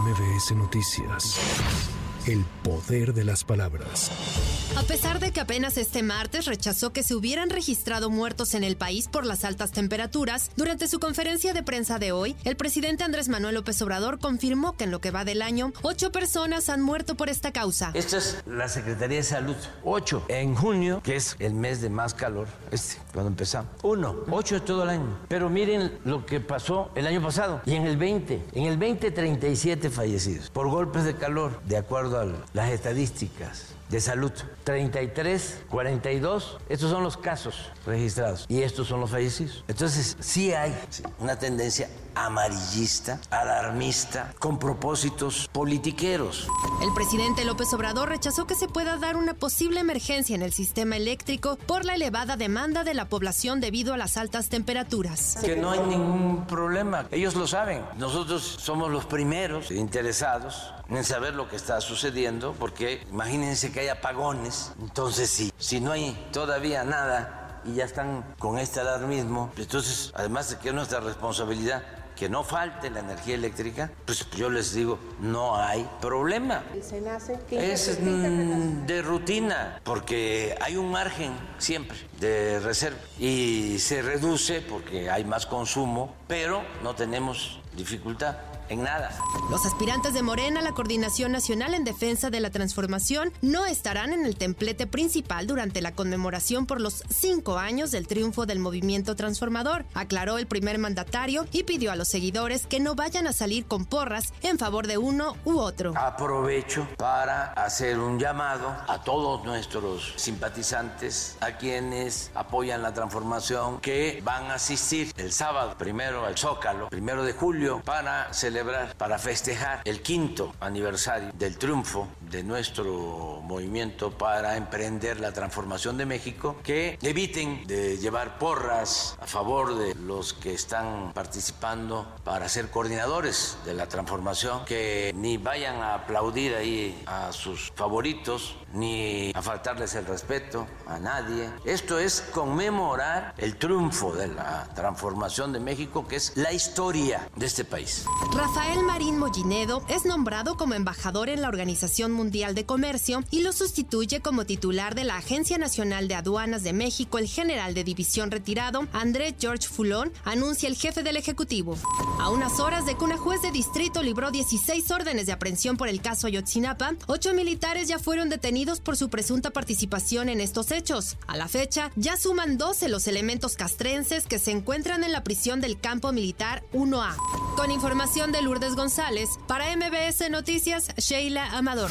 MBS Noticias. El poder de las palabras. A pesar de que apenas este martes rechazó que se hubieran registrado muertos en el país por las altas temperaturas, durante su conferencia de prensa de hoy, el presidente Andrés Manuel López Obrador confirmó que en lo que va del año, ocho personas han muerto por esta causa. Esta es la Secretaría de Salud. Ocho. En junio, que es el mes de más calor, este, cuando empezamos. Uno. Ocho todo el año. Pero miren lo que pasó el año pasado. Y en el 20. En el 20, 37 fallecidos por golpes de calor, de acuerdo las estadísticas de salud. 33, 42, estos son los casos registrados y estos son los fallecidos. Entonces, sí hay una tendencia amarillista, alarmista, con propósitos politiqueros. El presidente López Obrador rechazó que se pueda dar una posible emergencia en el sistema eléctrico por la elevada demanda de la población debido a las altas temperaturas. Que no hay ningún problema, ellos lo saben. Nosotros somos los primeros interesados en saber lo que está sucediendo, porque imagínense que hay apagones, entonces sí, si no hay todavía nada y ya están con este alarmismo, entonces además de que es nuestra responsabilidad que no falte la energía eléctrica, pues yo les digo, no hay problema. Es mm, de rutina, porque hay un margen siempre de reserva y se reduce porque hay más consumo, pero no tenemos dificultad en nada. Los aspirantes de Morena a la Coordinación Nacional en Defensa de la Transformación no estarán en el templete principal durante la conmemoración por los cinco años del triunfo del movimiento transformador, aclaró el primer mandatario y pidió a los seguidores que no vayan a salir con porras en favor de uno u otro. Aprovecho para hacer un llamado a todos nuestros simpatizantes, a quienes apoyan la transformación, que van a asistir el sábado primero al Zócalo, primero de julio, para celebrar para festejar el quinto aniversario del triunfo de nuestro movimiento para emprender la transformación de México, que eviten de llevar porras a favor de los que están participando para ser coordinadores de la transformación, que ni vayan a aplaudir ahí a sus favoritos, ni a faltarles el respeto a nadie. Esto es conmemorar el triunfo de la transformación de México, que es la historia de este país. Rafael Marín Mollinedo es nombrado como embajador en la Organización Mundial de Comercio y lo sustituye como titular de la Agencia Nacional de Aduanas de México el general de división retirado André George Fulón, anuncia el jefe del Ejecutivo. A unas horas de que una juez de distrito libró 16 órdenes de aprehensión por el caso Ayotzinapa, ocho militares ya fueron detenidos por su presunta participación en estos hechos. A la fecha, ya suman 12 los elementos castrenses que se encuentran en la prisión del campo militar 1A. Con información de Lourdes González, para MBS Noticias, Sheila Amador.